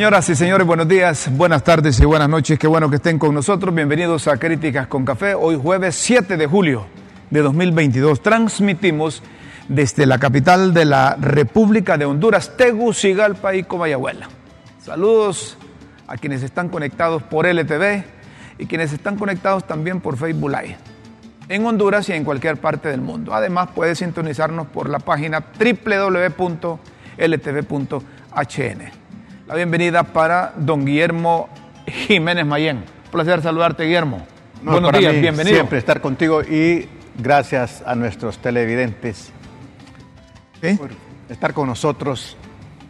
Señoras y señores, buenos días, buenas tardes y buenas noches. Qué bueno que estén con nosotros. Bienvenidos a Críticas con Café. Hoy jueves 7 de julio de 2022. Transmitimos desde la capital de la República de Honduras, Tegucigalpa y Comayagüela. Saludos a quienes están conectados por LTV y quienes están conectados también por Facebook Live en Honduras y en cualquier parte del mundo. Además, puede sintonizarnos por la página www.ltv.hn la bienvenida para don Guillermo Jiménez Mayén. Un placer saludarte, Guillermo. Buenos días, bienvenido. Siempre estar contigo y gracias a nuestros televidentes por estar con nosotros.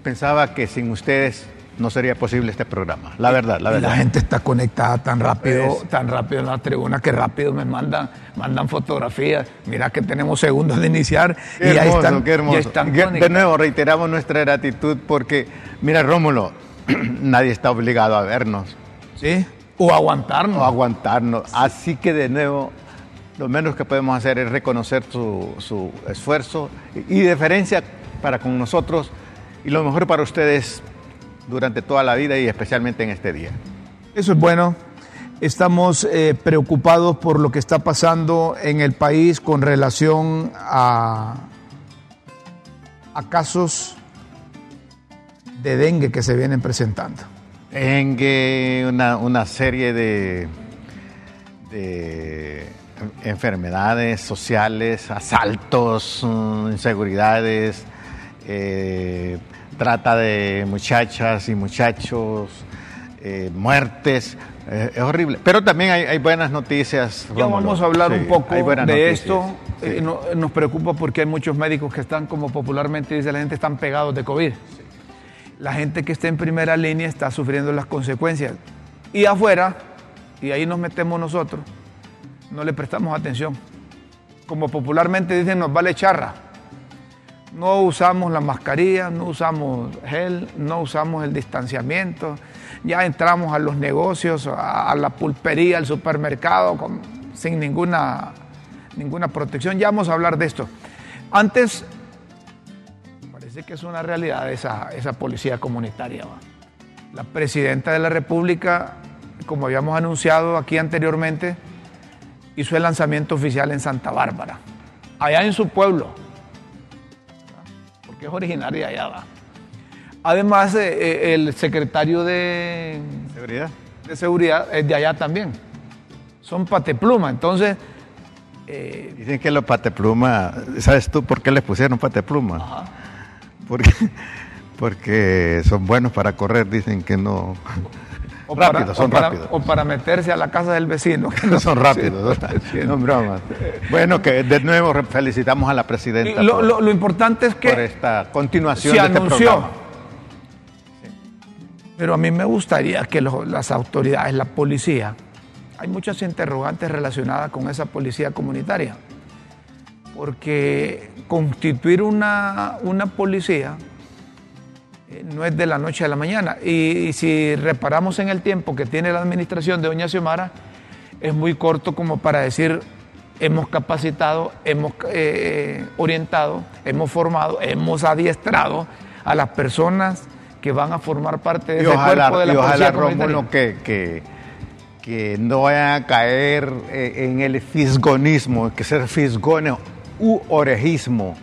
Pensaba que sin ustedes no sería posible este programa. La verdad, la verdad. La gente está conectada tan rápido, tan rápido en la tribuna que rápido me mandan, mandan fotografías. Mira que tenemos segundos de iniciar y ya están, qué hermoso. de nuevo reiteramos nuestra gratitud porque, mira, Rómulo, nadie está obligado a vernos. Sí. O aguantarnos. O aguantarnos. Así que de nuevo, lo menos que podemos hacer es reconocer su, su esfuerzo y deferencia para con nosotros y lo mejor para ustedes durante toda la vida y especialmente en este día. Eso es bueno. Estamos eh, preocupados por lo que está pasando en el país con relación a, a casos de dengue que se vienen presentando. Dengue, una, una serie de, de enfermedades sociales, asaltos, mm, inseguridades, eh, trata de muchachas y muchachos, eh, muertes. Eh, es horrible. Pero también hay, buenas noticias. Ya vamos a hablar un poco de esto. Eh, nos preocupa porque hay muchos médicos que están, como popularmente dice la gente, están pegados de COVID. La gente que está en primera línea está sufriendo las consecuencias. Y afuera, y ahí nos metemos nosotros, no le prestamos atención. Como popularmente dicen, nos vale charra no usamos la mascarilla, no usamos gel, no usamos el distanciamiento. Ya entramos a los negocios, a, la pulpería, al supermercado sin ninguna ninguna protección. Ya vamos a hablar de esto. Antes, parece que es una realidad esa, esa policía comunitaria. La presidenta de la República, como habíamos anunciado aquí anteriormente, hizo el lanzamiento oficial en Santa Bárbara, allá en su pueblo, porque es originaria allá. ¿va? Además, eh, eh, el secretario de seguridad. de seguridad es de allá también. Son patepluma, entonces... eh, Dicen que los pateplumas, ¿sabes tú por qué les pusieron patepluma? Porque, porque son buenos para correr, dicen que no... O rápidos, para, son o para- rápidos. o para meterse a la casa del vecino. que No son rápidos, Sí, no bromas. Bueno, que de nuevo felicitamos a la presidenta lo, por, lo- lo importante es por que esta continuación se de este anunció. programa. Pero a mí me gustaría que las autoridades, la policía, hay muchas interrogantes relacionadas con esa policía comunitaria. Porque constituir una, una policía no es de la noche a la mañana. Y, y si reparamos en el tiempo que tiene la administración de Doña Xiomara, es muy corto como para decir hemos capacitado, hemos eh, orientado, hemos formado, hemos adiestrado a las personas que van a formar parte de Y ese ojalá, cuerpo de la y ojalá que, que no vayan a caer eh, en el fisgonismo, que ser fisgones u orejismo.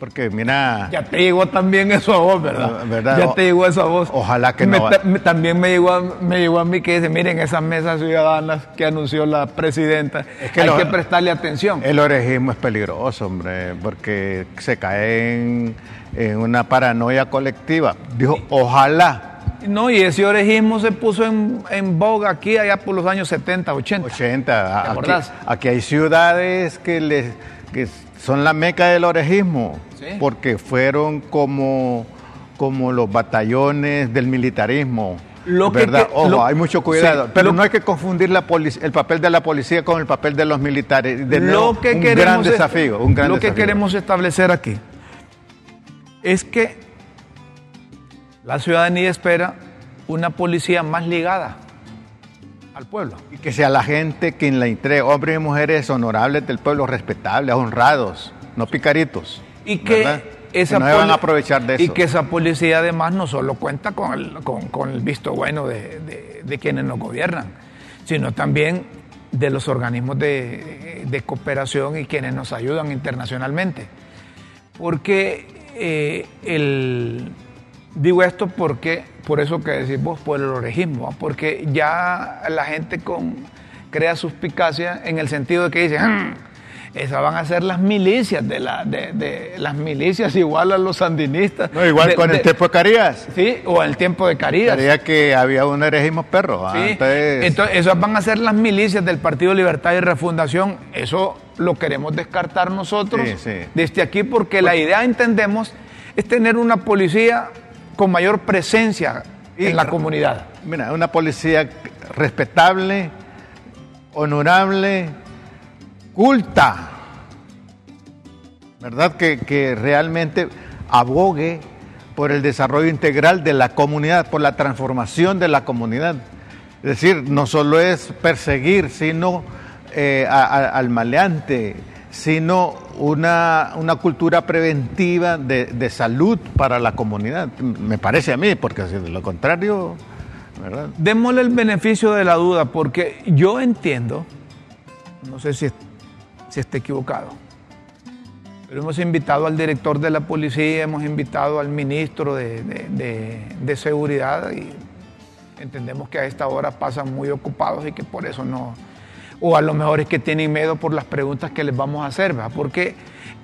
Porque mira, Ya te llegó también eso a vos, ¿verdad? Ah, ¿verdad? Ya te llegó eso a vos. Ojalá que Me no. me- también me llegó, a, me llegó a mí que dice, miren, esas mesas ciudadanas que anunció la presidenta, Es que hay lo- que prestarle atención. el orejismo es peligroso, hombre, porque se cae en, en una paranoia colectiva. Dijo, ojalá No, y ese orejismo se puso en, en boga aquí allá por los años 70, 80. 80. Aquí, acordás? aquí hay ciudades que, les, que son la meca del orejismo, Sí. porque fueron como, como los batallones del militarismo. Lo ¿verdad? que- Ojo, lo- hay mucho cuidado. sí, pero lo- no hay que confundir la el papel de la policía con el papel de los militares. De lo que un queremos gran es- desafío. Un gran lo que queremos establecer aquí es que la ciudadanía espera una policía más ligada al pueblo. Y que sea la gente quien la entregue, hombres y mujeres honorables del pueblo, respetables, honrados, no picaritos. Y que esa Que no van a aprovechar de eso. Y que esa policía además no solo cuenta con el, con, con el visto bueno de, de- de quienes nos gobiernan, sino también de los organismos de, de cooperación y quienes nos ayudan internacionalmente. Porque eh, el, digo esto porque, por eso que decís vos, por el orejismo, ¿va? porque ya la gente con, crea suspicacia en el sentido de que dice, "Mm, esas van a ser las milicias de, la, de, de- las milicias igual a los sandinistas. No, igual De- con el tiempo de Carías. Sí, o el tiempo de Carías. Creía que había un herejismo perro. ah, Sí, Entonces, Entonces, esas van a ser las milicias del Partido Libertad y Refundación. Eso lo queremos descartar nosotros Sí, sí. desde aquí porque la idea, entendemos, es tener una policía con mayor presencia Y- en la comunidad. mira, una policía respetable, honorable, culta. ¿Verdad? Que, que realmente abogue por el desarrollo integral de la comunidad, por la transformación de la comunidad. Es decir, no solo es perseguir, sino eh, a- a- al maleante, sino una, una cultura preventiva de, de salud para la comunidad. Me parece a mí, porque de lo contrario, ¿verdad? Démosle el beneficio de la duda porque yo entiendo, no sé si, si esté equivocado, pero hemos invitado al director de la policía, hemos invitado al ministro de, de- de- de seguridad y entendemos que a esta hora pasan muy ocupados y que por eso no, o a lo mejor es que tienen miedo por las preguntas que les vamos a hacer, ¿verdad? porque eh,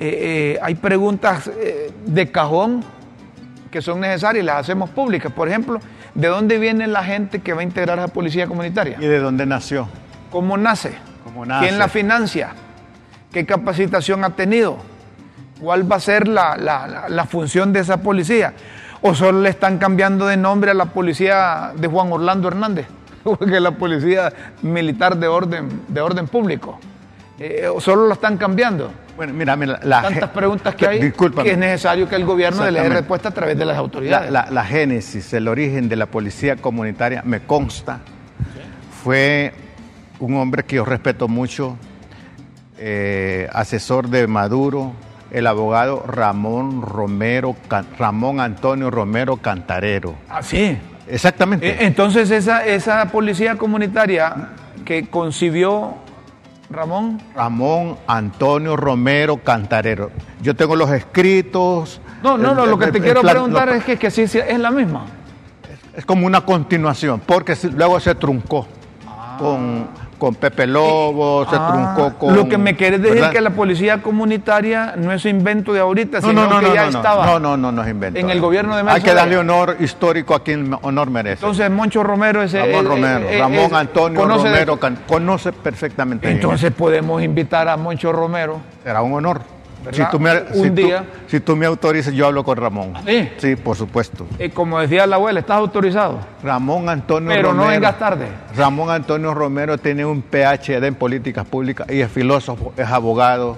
eh, hay preguntas eh, de cajón que son necesarias y las hacemos públicas. Por ejemplo, ¿de dónde viene la gente que va a integrar a la policía comunitaria? ¿Y de dónde nació? ¿Cómo nace? ¿Cómo nace? ¿Quién la financia? ¿Qué capacitación ha tenido? ¿Cuál va a ser la, la- la- la función de esa policía? ¿O solo le están cambiando de nombre a la policía de Juan Orlando Hernández? Porque la policía militar de orden, de orden público. Eh, ¿O solo lo están cambiando? Bueno, mira, mira, la Tantas preguntas que hay que es necesario que el gobierno le dé respuesta a través de las La, autoridades. la- la génesis, el origen de la policía comunitaria, me consta, fue un hombre que yo respeto mucho, eh, asesor de Maduro, el abogado Ramón Romero, Ramón Antonio Romero Cantarero. Ah, sí. Exactamente. Eh, entonces esa, esa policía comunitaria que concibió Ramón. Ramón Antonio Romero Cantarero. Yo tengo los escritos. No, no, no, lo que te quiero preguntar es que, que sí, es la misma. Es como una continuación, porque luego se truncó ah. con con Pepe Lobo, se ah, truncó con... Lo que me quieres decir es que la policía comunitaria no es invento de ahorita, sino que ya estaba... No, no, no, no es invento. En el gobierno de Hay que darle honor histórico a quien honor merece. Entonces, Moncho Romero es... Ramón Romero, Ramón Antonio Romero, conoce perfectamente. Entonces podemos invitar a Moncho Romero. Será un honor. Si tú, me, un día, si tú me autorizas, yo hablo con Ramón. Sí. Sí, por supuesto. Y como decía la abuela, ¿estás autorizado? Ramón Antonio Pero no vengas tarde. Ramón Antonio Romero tiene un PhD en políticas públicas y es filósofo, es abogado,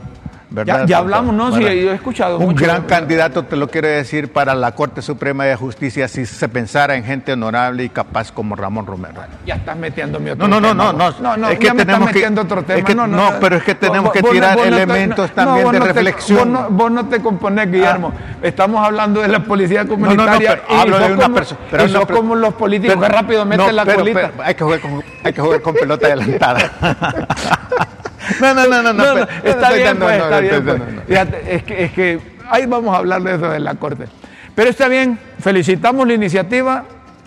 ya, hablamos, ¿no? Sí, yo he escuchado. Un gran candidato, te lo quiero decir, para la Corte Suprema de Justicia si se pensara en gente honorable y capaz como Ramón Romero. ya estás metiendo mi otro no, no, No, no, no. no, es que tenemos que, otro tema. no, no, pero es que tenemos que tirar elementos también de reflexión. vos, no, te componés, Guillermo. Ah. Estamos hablando de la policía comunitaria. pero hablo de una persona. Pero y como los políticos que rápido meten la colita. hay que jugar con, hay que jugar con pelota adelantada. No, no, no, no, no, está bien, pues, está bien. Pues. es, que, es que ahí vamos a hablar de eso en la Corte. Pero está bien, felicitamos la iniciativa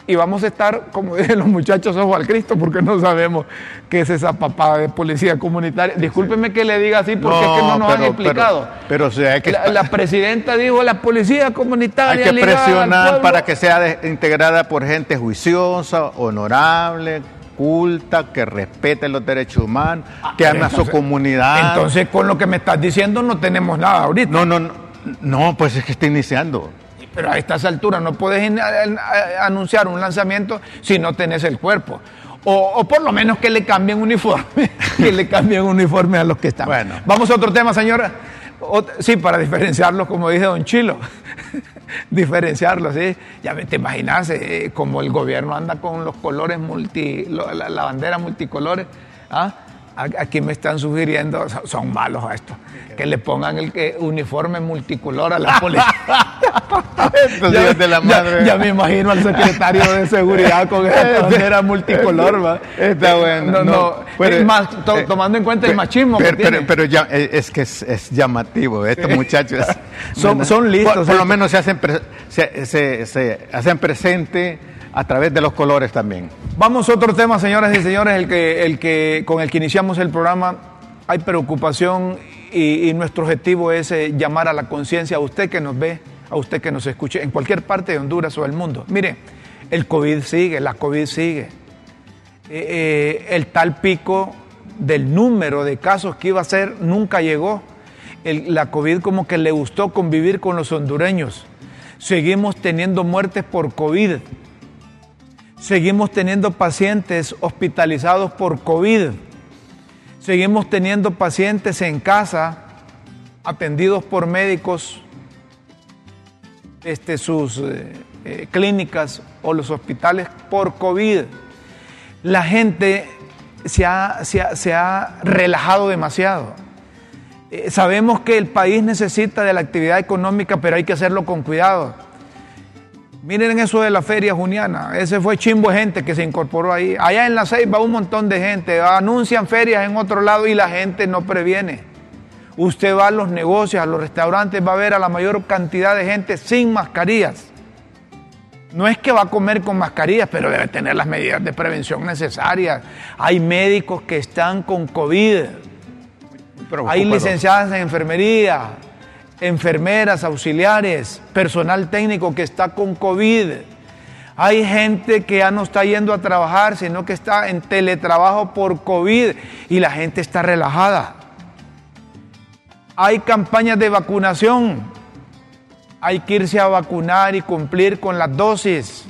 y vamos a estar, como dicen los muchachos, ojo al Cristo, porque no sabemos qué es esa papada de policía comunitaria. Discúlpeme que le diga así, porque es que no nos han explicado. Pero, o sea, que la, presidenta dijo la policía comunitaria. Hay que presionar para que sea integrada por gente juiciosa, honorable, que respete los derechos humanos, ah, que ama a su comunidad. Entonces, con lo que me estás diciendo, no tenemos nada ahorita. No, no, no, pues es que está iniciando. Pero a estas alturas no puedes anunciar un lanzamiento si no tenés el cuerpo. O, por lo menos que le cambien uniforme, que le cambien uniforme a los que están. Bueno. Vamos a otro tema, señora. sí, para diferenciarlos, como dice don Chilo. diferenciarlo, ¿sí? Ya te imaginas, eh, como el gobierno anda con los colores multi, la, bandera multicolores, ¿ah? Aquí me están sugiriendo, son malos a esto, que le pongan el que, uniforme multicolor a la policía. Ya, de la madre. Ya, me imagino al secretario de seguridad con esa bandera multicolor. ¿va? Está bueno. No, es más, eh, tomando en cuenta el machismo pero, que tiene. Pero, ya, eh, es que es, llamativo. Estos muchachos son, son listos. Por, lo menos se hacen, se, se, se hacen presente a través de los colores también. Vamos a otro tema, señoras y señores, el que, el que, con el que iniciamos el programa. Hay preocupación y, nuestro objetivo es eh, llamar a la conciencia a usted que nos ve, a usted que nos escuche en cualquier parte de Honduras o del mundo. Mire, el COVID sigue, la COVID sigue. Eh, eh, el tal pico del número de casos que iba a ser nunca llegó. la COVID como que le gustó convivir con los hondureños. Seguimos teniendo muertes por COVID. Seguimos teniendo pacientes hospitalizados por COVID. Seguimos teniendo pacientes en casa atendidos por médicos, este, sus eh, eh, clínicas o los hospitales por COVID. La gente se ha, se ha, relajado demasiado. Eh, sabemos que el país necesita de la actividad económica, pero hay que hacerlo con cuidado. Miren eso de la feria juniana, ese fue chimbo de gente que se incorporó ahí. Allá en la va un montón de gente, anuncian ferias en otro lado y la gente no previene. Usted va a los negocios, a los restaurantes, va a ver a la mayor cantidad de gente sin mascarillas. No es que va a comer con mascarillas, pero debe tener las medidas de prevención necesarias. Hay médicos que están con COVID. Hay licenciadas en enfermería, enfermeras, auxiliares, personal técnico que está con COVID. Hay gente que ya no está yendo a trabajar, sino que está en teletrabajo por COVID y la gente está relajada. Hay campañas de vacunación. Hay que irse a vacunar y cumplir con las dosis.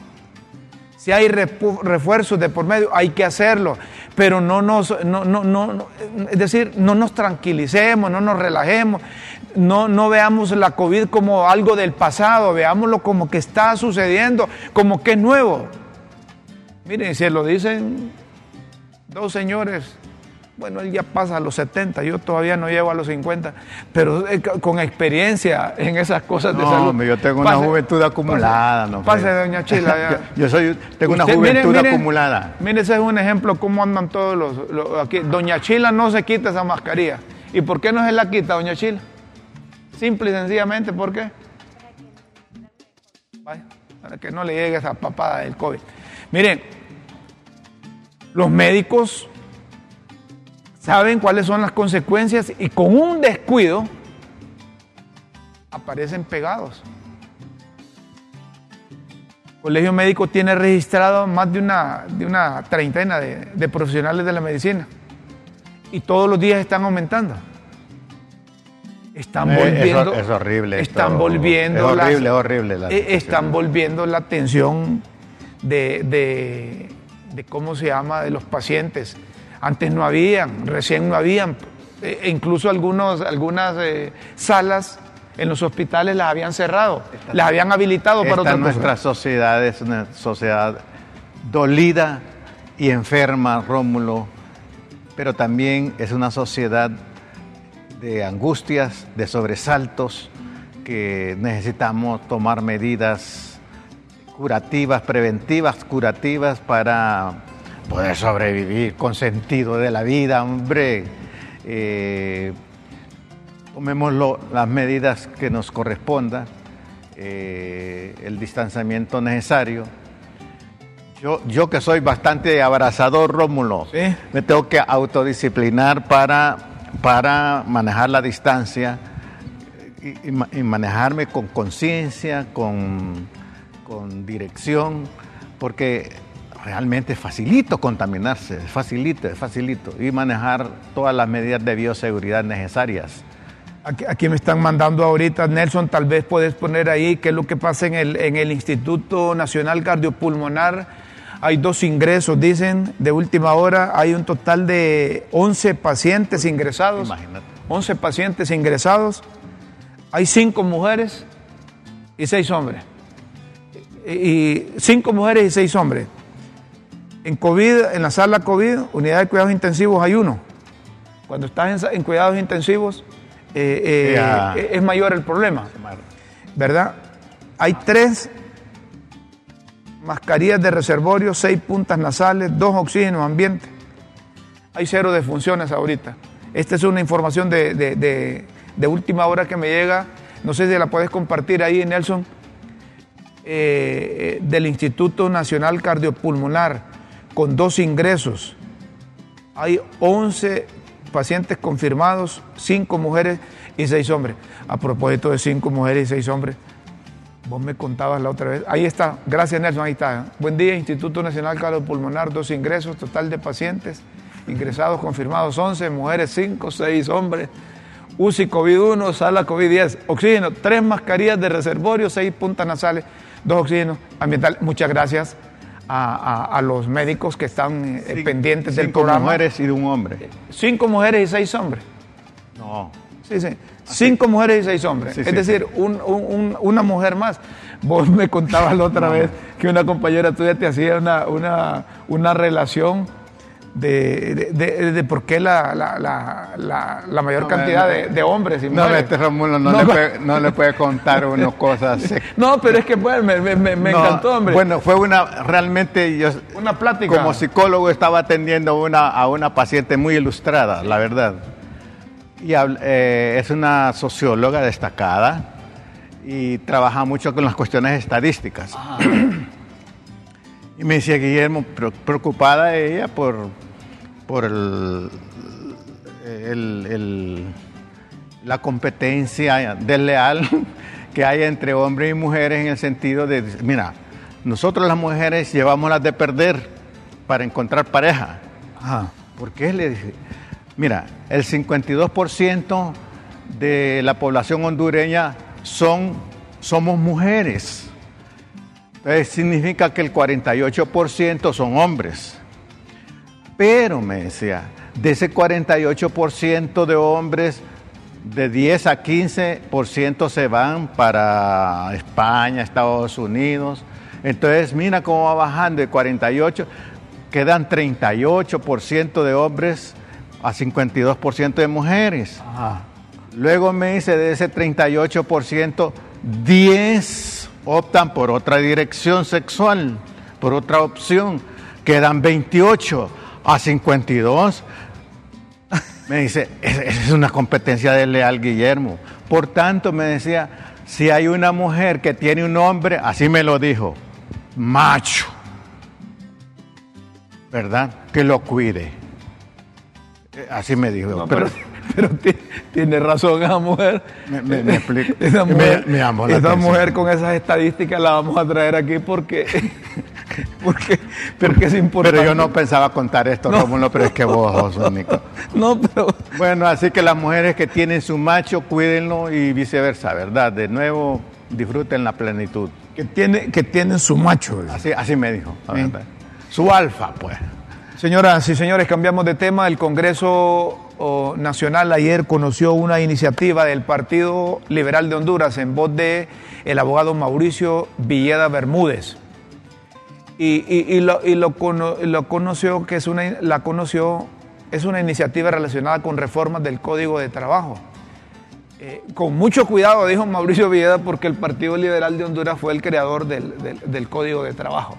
Si hay refuerzos de por medio, hay que hacerlo. Pero no nos, no, no, no, es decir, no nos tranquilicemos, no nos relajemos no, no veamos la COVID como algo del pasado, veámoslo como que está sucediendo, como que es nuevo. Miren, se lo dicen dos señores Bueno, él ya pasa a los 70, yo todavía no llego a los 50, pero eh, con experiencia en esas cosas de salud. No, yo tengo una juventud acumulada. Pase, no, pase doña Chila. yo, soy, tengo una juventud acumulada. Mire, ese es un ejemplo cómo andan todos los, aquí. Doña Chila no se quita esa mascarilla. ¿Y por qué no se la quita, doña Chila? Simple y sencillamente, ¿por qué? para que no le llegue esa papada del COVID. Miren, los médicos saben cuáles son las consecuencias y con un descuido aparecen pegados. El Colegio Médico tiene registrado más de una, de una treintena de, profesionales de la medicina y todos los días están aumentando. Están volviendo. Es, horrible. Están volviendo. Es horrible, horrible. Eh, están volviendo la atención de, de, ¿cómo se llama?, de los pacientes. Antes no habían, recién no habían. E, e incluso algunos, algunas eh, salas en los hospitales las habían cerrado, las habían habilitado para otra nuestra sociedad es una sociedad dolida y enferma, Rómulo, pero también es una sociedad de angustias, de sobresaltos, que necesitamos tomar medidas curativas, preventivas, curativas para poder sobrevivir con sentido de la vida, hombre. Eh, tomemos las medidas que nos correspondan, eh, el distanciamiento necesario. Yo, yo que soy bastante abrazador, Rómulo, me tengo que autodisciplinar para, para manejar la distancia y manejarme con conciencia, con con dirección, porque realmente es facilito contaminarse, es facilito, es facilito, y manejar todas las medidas de bioseguridad necesarias. Aquí, me están mandando ahorita, Nelson, tal vez puedes poner ahí qué es lo que pasa en el, en el Instituto Nacional Cardiopulmonar. Hay dos ingresos, dicen, de última hora. Hay un total de 11 pacientes ingresados. Imagínate. 11 pacientes ingresados. Hay cinco mujeres y seis hombres y cinco mujeres y seis hombres. En COVID, en la sala COVID, unidad de cuidados intensivos hay uno. Cuando estás en, cuidados intensivos, eh, eh, es mayor el problema. ¿Verdad? Hay tres mascarillas de reservorio, seis puntas nasales, dos oxígenos ambiente. Hay cero defunciones ahorita. Esta es una información de, de última hora que me llega. No sé si la puedes compartir ahí, Nelson eh, del Instituto Nacional Cardiopulmonar con dos ingresos. Hay 11 pacientes confirmados, 5 mujeres y 6 hombres. A propósito de 5 mujeres y 6 hombres, vos me contabas la otra vez. Ahí está, gracias Nelson, ahí está. Buen día, Instituto Nacional Cardiopulmonar, dos ingresos, total de pacientes ingresados confirmados 11, mujeres 5, 6 hombres. UCI COVID-1, sala COVID-10, oxígeno, 3 mascarillas de reservorio, 6 puntas nasales dos oxígenos ambientales. Muchas gracias a, los médicos que están eh, pendientes del programa. Cinco mujeres y de un hombre. Cinco mujeres y seis hombres. No. Sí, sí. Cinco mujeres y seis hombres. es decir, una mujer más. Vos me contabas la otra vez que una compañera tuya te hacía una, una, una relación de, de, de, por qué la, la, la, la mayor cantidad de, hombres y no, este Romulo no, le puede, no, le puede, contar unas cosas. no, pero es que bueno, me, me, me encantó, hombre. Bueno, fue una, realmente yo... Una plática. Como psicólogo estaba atendiendo una, a una paciente muy ilustrada, la verdad. Y eh, es una socióloga destacada y trabaja mucho con las cuestiones estadísticas. Y me decía Guillermo, preocupada ella por, por el, la competencia desleal que hay entre hombres y mujeres en el sentido de, mira, nosotros las mujeres llevamos las de perder para encontrar pareja. ¿Por qué le dije? Mira, el 52% de la población hondureña son, somos mujeres. Entonces significa que el 48% son hombres. Pero, me decía, de ese 48% de hombres, de 10 a 15% se van para España, Estados Unidos. Entonces, mira cómo va bajando de 48, quedan 38% de hombres a 52% de mujeres. Luego me dice, de ese 38%, 10 optan por otra dirección sexual, por otra opción. Quedan 28 a 52. Me dice, esa es una competencia desleal, Guillermo. Por tanto, me decía, si hay una mujer que tiene un hombre, así me lo dijo, macho, ¿verdad? Que lo cuide. Eh, Así me dijo. No, pero, pero, pero ti- tiene razón esa mujer. Me- me- me explico. Esa mujer, me la esa mujer con esas estadísticas la vamos a traer aquí porque, porque, porque es importante. pero yo no pensaba contar esto, Rómulo, pero es que vos sos único. No, pero Bueno, así que las mujeres que tienen su macho, cuídenlo y viceversa, ¿verdad? De nuevo, disfruten la plenitud. que, tiene, que tienen su macho. Así, así me dijo. Sí. Su alfa, pues. Señoras y señores, cambiamos de tema. El Congreso Nacional ayer conoció una iniciativa del Partido Liberal de Honduras en voz de el abogado Mauricio Villeda Bermúdez. Y, lo, conoció que es una, la conoció, es una iniciativa relacionada con reformas del Código de Trabajo. Eh, con mucho cuidado, dijo Mauricio Villeda, porque el Partido Liberal de Honduras fue el creador del Código de Trabajo.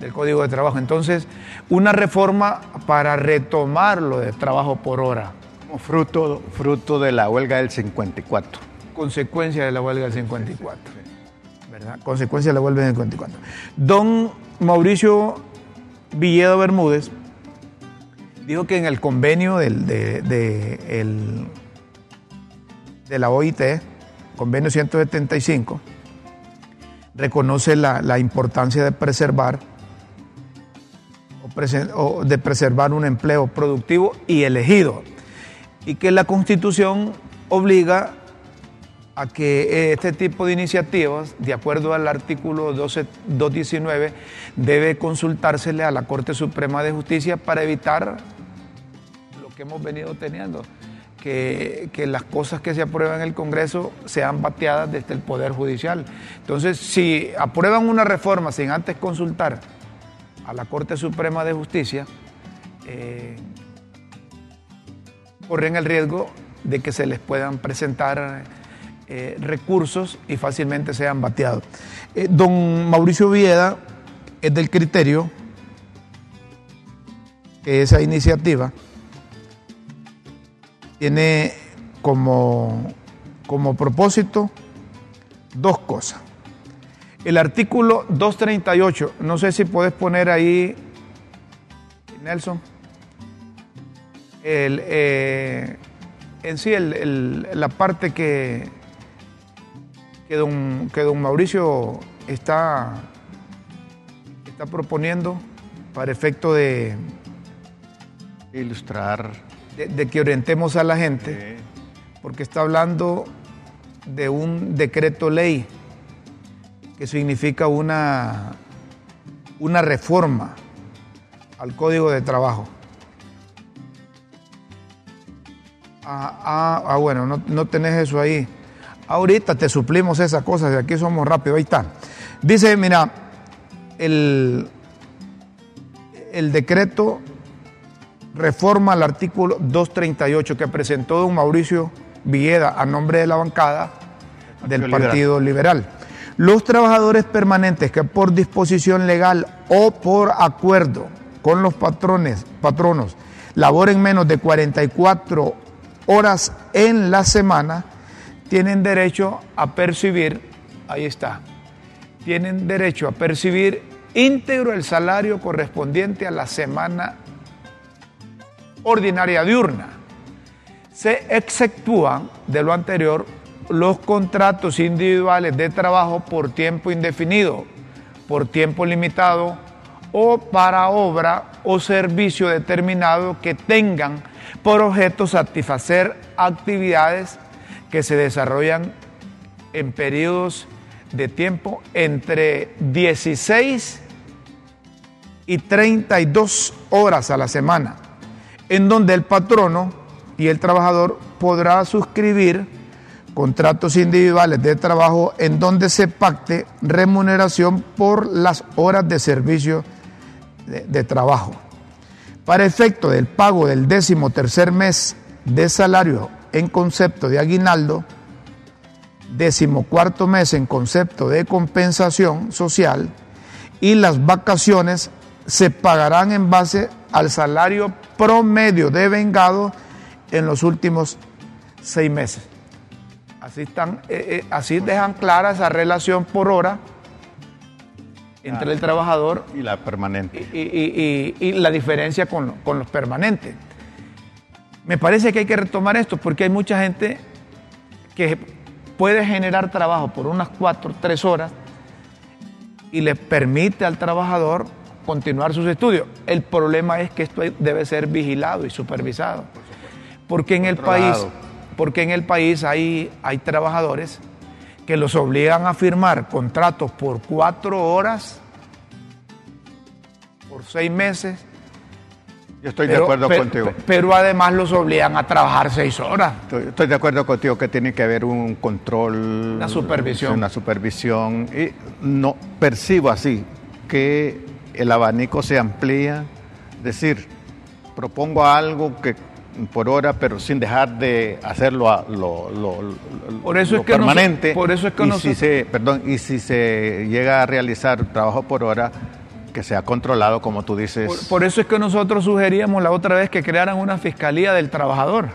Del Código de Trabajo. Entonces, una reforma para retomar lo de trabajo por hora, Como fruto, fruto de la huelga del 54. consecuencia de la huelga del 54. ¿Verdad? Consecuencia de la huelga del 54. Don Mauricio Villeda Bermúdez dijo que en el convenio del- de, de el- de la OIT, convenio 175, reconoce la, la importancia de preservar de preservar un empleo productivo y elegido y que la Constitución obliga a que este tipo de iniciativas, de acuerdo al artículo 12 219, debe consultársele a la Corte Suprema de Justicia para evitar lo que hemos venido teniendo, que, que las cosas que se aprueban en el Congreso sean bateadas desde el Poder Judicial. Entonces, si aprueban una reforma sin antes consultar a la Corte Suprema de Justicia, eh, corren el riesgo de que se les puedan presentar eh, recursos y fácilmente sean bateados. Eh, don Mauricio Vieda es del criterio que esa iniciativa tiene como, como propósito dos cosas. El artículo 238, no sé si puedes poner ahí, Nelson, el, eh, en sí el- el- la parte que, que, don, que don Mauricio está, está proponiendo para efecto de, Ilustrar. de- de que orientemos a la gente, porque está hablando de un decreto ley que significa una, una reforma al Código de Trabajo. Ah, ah, ah, bueno, no, no tenés eso ahí. Ahorita te suplimos esas cosas, de aquí somos rápidos, ahí está. Dice, mira, el, el decreto reforma al artículo 238 que presentó don Mauricio Villeda a nombre de la bancada del Partido Partido Liberal. Los trabajadores permanentes que por disposición legal o por acuerdo con los patrones, patronos laboren menos de 44 horas en la semana tienen derecho a percibir, ahí está, tienen derecho a percibir íntegro el salario correspondiente a la semana ordinaria diurna. Se exceptúan de lo anterior los contratos individuales de trabajo por tiempo indefinido, por tiempo limitado o para obra o servicio determinado que tengan por objeto satisfacer actividades que se desarrollan en periodos de tiempo entre 16 y 32 horas a la semana, en donde el patrono y el trabajador podrá suscribir contratos individuales de trabajo en donde se pacte remuneración por las horas de servicio de, trabajo. Para efecto del pago del décimo tercer mes de salario en concepto de aguinaldo, décimo cuarto mes en concepto de compensación social y las vacaciones se pagarán en base al salario promedio de vengado en los últimos seis meses. Así, están, eh, eh, así dejan clara esa relación por hora entre el trabajador y la permanente. Y, la diferencia con, con, los permanentes. Me parece que hay que retomar esto porque hay mucha gente que puede generar trabajo por unas cuatro, tres horas y le permite al trabajador continuar sus estudios. El problema es que esto debe ser vigilado y supervisado. Porque en el país, porque en el país hay, hay trabajadores que los obligan a firmar contratos por cuatro horas, por seis meses. Yo estoy de acuerdo contigo. Pero además los obligan a trabajar seis horas. Estoy, de acuerdo contigo que tiene que haber un control. Una supervisión. Una supervisión. Y no percibo así que el abanico se amplía. Es decir, propongo algo que por hora, pero sin dejar de hacerlo a lo, por eso es que permanente. por eso es que y si se, perdón, y si se llega a realizar trabajo por hora, que sea controlado, como tú dices. Por, eso es que nosotros sugeríamos la otra vez que crearan una fiscalía del trabajador.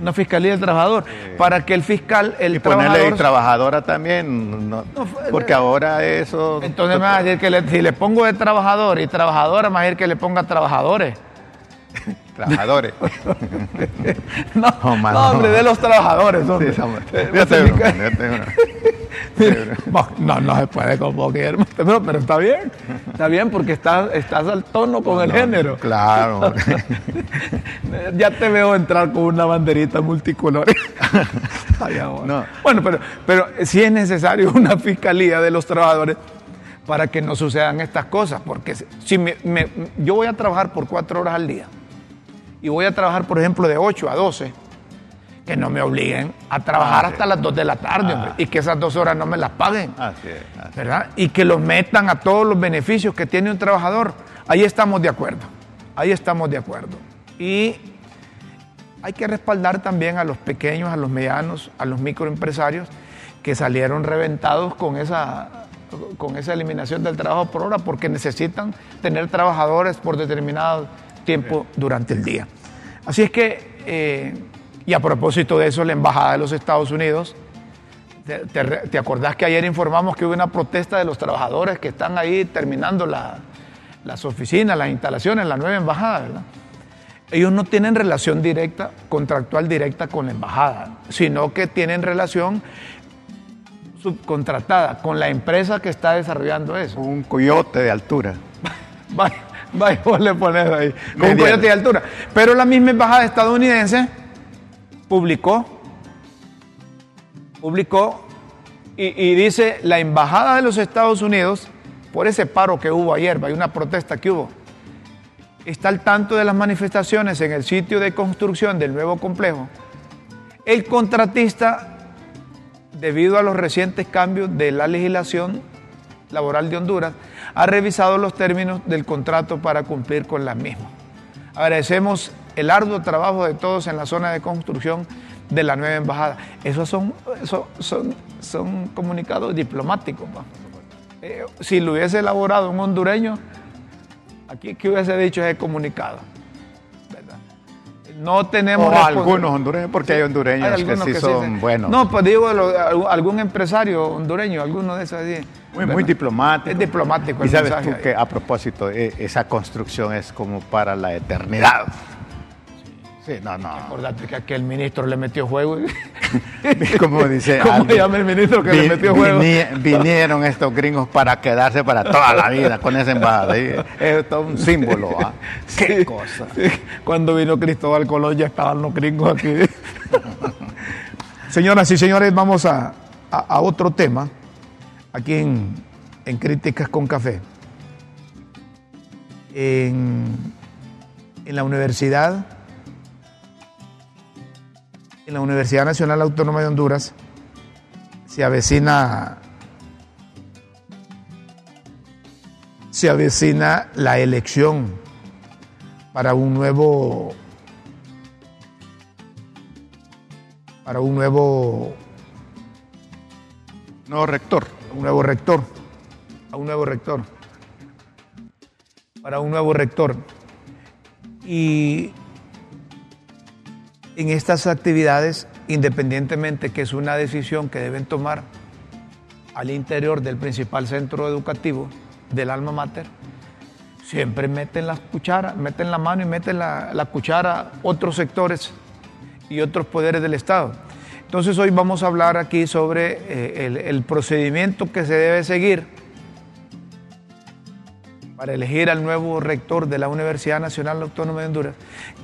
Una fiscalía del trabajador, para que el fiscal, el y ponerle trabajadora también, porque ahora eso... Entonces me va a decir que si le pongo de trabajador y trabajadora, me va a decir que le ponga trabajadores. Trabajadores. no, hombre, de los trabajadores. no, no se puede como pero, pero está bien. Está bien porque estás, estás al tono con el género. Claro. ya te veo entrar con una banderita multicolor. Bueno, pero, pero sí es necesario una fiscalía de los trabajadores para que no sucedan estas cosas. Porque si me, yo voy a trabajar por cuatro horas al día y voy a trabajar, por ejemplo, de 8 a 12, que no me obliguen a trabajar ah, hasta las 2 de la tarde ah. y que esas dos horas no me las paguen. ¿Verdad? Y que los metan a todos los beneficios que tiene un trabajador. Ahí estamos de acuerdo. Ahí estamos de acuerdo. Y hay que respaldar también a los pequeños, a los medianos, a los microempresarios que salieron reventados con esa, con esa eliminación del trabajo por hora porque necesitan tener trabajadores por determinado tiempo durante el día. Así es que, eh, y a propósito de eso, la Embajada de los Estados Unidos, te, acordás que ayer informamos que hubo una protesta de los trabajadores que están ahí terminando las oficinas, las instalaciones, la nueva embajada, ¿verdad? Ellos no tienen relación directa, contractual directa con la embajada, sino que tienen relación subcontratada con la empresa que está desarrollando eso. Un coyote de altura. Vaya, vos le pones ahí, con un coyote de altura. Pero la misma embajada estadounidense publicó, publicó y, dice, la embajada de los Estados Unidos, por ese paro que hubo ayer, hay una protesta que hubo, está al tanto de las manifestaciones en el sitio de construcción del nuevo complejo. El contratista, debido a los recientes cambios de la legislación laboral de Honduras, ha revisado los términos del contrato para cumplir con la misma. Agradecemos el arduo trabajo de todos en la zona de construcción de la nueva embajada. Esos son, son, son, comunicados diplomáticos. Eh, si lo hubiese elaborado un hondureño, aquí que hubiese dicho ese comunicado. No tenemos. O algunos hondureños, porque hay hondureños que sí son buenos. No, pues digo, algún empresario hondureño, alguno de esos. Muy, muy diplomático. Es diplomático. y sabes tú que a propósito, e, esa construcción es como para la eternidad. Sí, no, no. Acordate que aquel ministro le metió juego. como dice. ¿Cómo se llama el ministro que le metió juego? Vinieron estos gringos para quedarse para toda la vida con ese embajada. Es todo un símbolo. ¿ah? Qué cosa. Cuando vino Cristóbal Colón ya estaban los gringos aquí. Señoras y señores, vamos a, a, otro tema aquí en, en Críticas con Café. En, en la universidad en la Universidad Nacional Autónoma de Honduras se avecina se avecina la elección para un nuevo para un nuevo nuevo rector, un nuevo rector, a un nuevo rector, para un nuevo rector. Y en estas actividades, independientemente que es una decisión que deben tomar al interior del principal centro educativo del alma mater, siempre meten la cuchara, meten la mano y meten la, la cuchara otros sectores y otros poderes del Estado. Entonces hoy vamos a hablar aquí sobre eh, el, el procedimiento que se debe seguir para elegir al nuevo rector de la Universidad Nacional Autónoma de Honduras.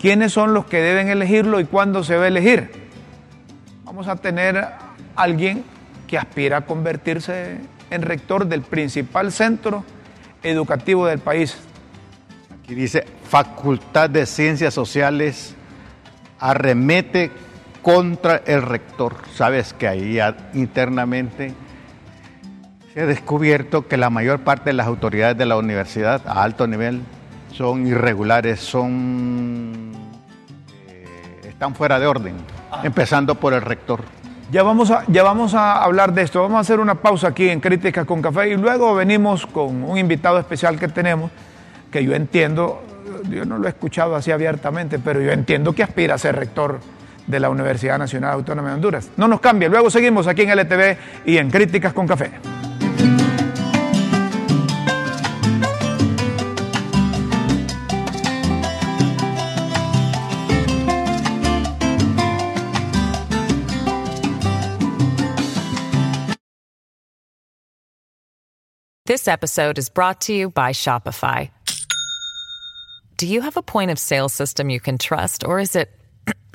¿Quiénes son los que deben elegirlo y cuándo se va a elegir? Vamos a tener alguien que aspira a convertirse en rector del principal centro educativo del país. Aquí dice, Facultad de Ciencias Sociales arremete contra el rector. Sabes que ahí internamente se ha descubierto que la mayor parte de las autoridades de la universidad a alto nivel son irregulares, son eh, están fuera de orden, ah. empezando por el rector. Ya vamos, a, ya vamos a hablar de esto. Vamos a hacer una pausa aquí en Críticas con Café y luego venimos con un invitado especial que tenemos, que yo entiendo, yo no lo he escuchado así abiertamente, pero yo entiendo que aspira a ser rector de la Universidad Nacional Autónoma de Honduras. No nos cambie, luego seguimos aquí en LTV y en Críticas con Café. This episode is brought to you by Shopify. Do you have a point of sale system you can trust, or is it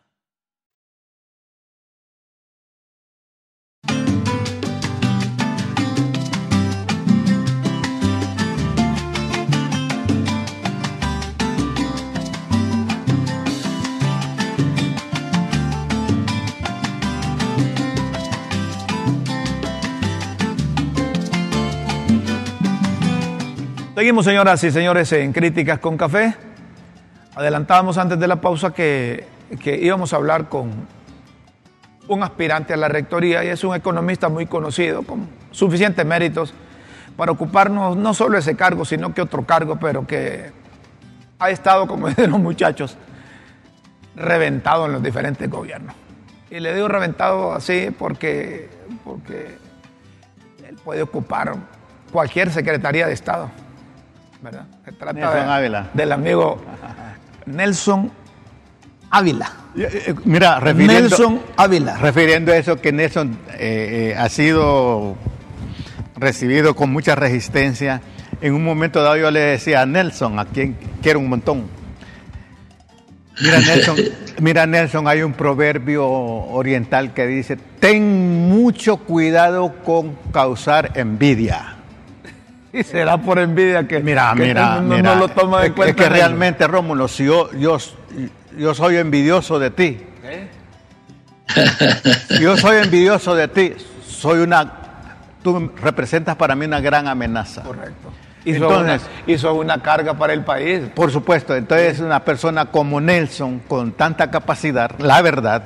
Seguimos, señoras y señores, en Críticas con Café. Adelantábamos antes de la pausa que, íbamos a hablar con un aspirante a la rectoría y es un economista muy conocido, con suficientes méritos para ocuparnos no solo ese cargo, sino que otro cargo, pero que ha estado, como dicen los muchachos, reventado en los diferentes gobiernos. Y le digo reventado así porque, porque él puede ocupar cualquier secretaría de Estado ¿verdad? Se trata Nelson Ávila. del amigo Nelson Ávila. Eh, eh, mira, refiriendo, Nelson Ávila. Refiriendo a eso que Nelson eh, ha sido recibido con mucha resistencia. En un momento dado yo le decía a Nelson, a quien quiero un montón. Mira Nelson, mira Nelson, hay un proverbio oriental que dice, ten mucho cuidado con causar envidia. Y será por envidia que, mira, mira, no, lo toma de cuenta. Es que realmente, Rómulo, si yo, yo, yo soy envidioso de ti, ¿Eh? si yo soy envidioso de ti, soy una, tú representas para mí una gran amenaza. Correcto. Y entonces, hizo una carga para el país. Por supuesto, entonces una persona como Nelson, con tanta capacidad, la verdad,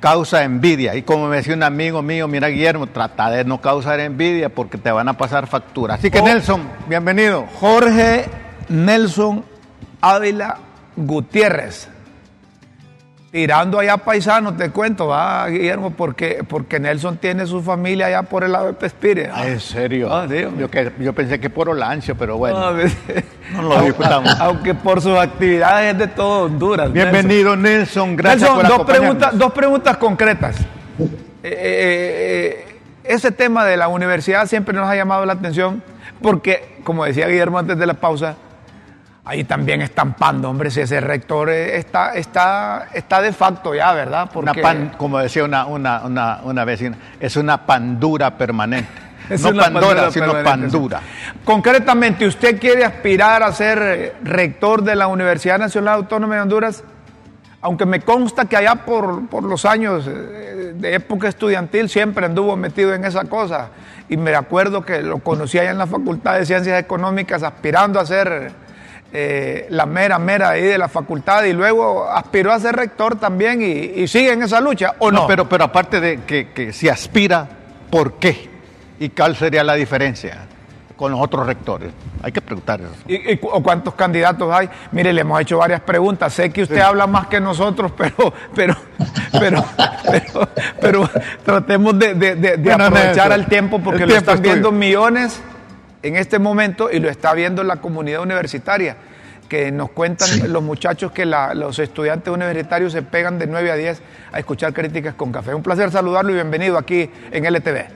causa envidia. Y como me decía un amigo mío, mira Guillermo, trata de no causar envidia porque te van a pasar factura. Así que Nelson, bienvenido. Jorge Nelson Ávila Gutiérrez. Tirando allá paisano, te cuento, va, Guillermo, porque, porque Nelson tiene su familia allá por el lado de Pespire. Ah, ¿En serio? Ah, yo, que, yo pensé que por Olancho, pero bueno. Ah, no lo disfrutamos. Aunque por sus actividades es de todo Honduras. Bienvenido, Nelson. Gracias por dos preguntas, dos preguntas concretas. Eh, eh, eh, ese tema de la universidad siempre nos ha llamado la atención porque, como decía Guillermo antes de la pausa, ahí también estampando, hombre, si ese rector está, está, está de facto ya, ¿verdad? Porque... Una pan, como decía una, una, una, una, vecina, es una pandura permanente. no Pandora, sino Pandura. Concretamente, ¿usted quiere aspirar a ser eh, rector de la Universidad Nacional Autónoma de Honduras? Aunque me consta que allá por, por los años eh, de época estudiantil siempre anduvo metido en esa cosa. Y me acuerdo que lo conocí allá en la Facultad de Ciencias Económicas aspirando a ser eh, la mera, mera ahí de la facultad y luego aspiró a ser rector también y, sigue en esa lucha, ¿o no? pero, pero aparte de que, si aspira, ¿por qué? ¿Y cuál sería la diferencia? con los otros rectores. Hay que preguntar eso. ¿Y, cuántos candidatos hay? Mire, le hemos hecho varias preguntas. Sé que usted habla más que nosotros, pero, pero, pero, pero, tratemos de, aprovechar el tiempo porque lo están viendo millones en este momento y lo está viendo la comunidad universitaria, que nos cuentan los muchachos que los estudiantes universitarios se pegan de 9 a 10 a escuchar críticas con café. Un placer saludarlo y bienvenido aquí en LTV.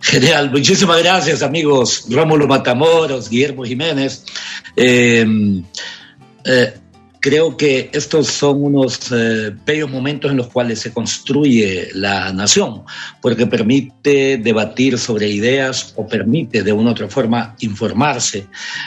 Genial, muchísimas gracias amigos Rómulo Matamoros, Guillermo Jiménez. Eh, eh, Creo que estos son unos eh, bellos momentos en los cuales se construye la nación, porque permite debatir sobre ideas o permite de una u otra forma informarse,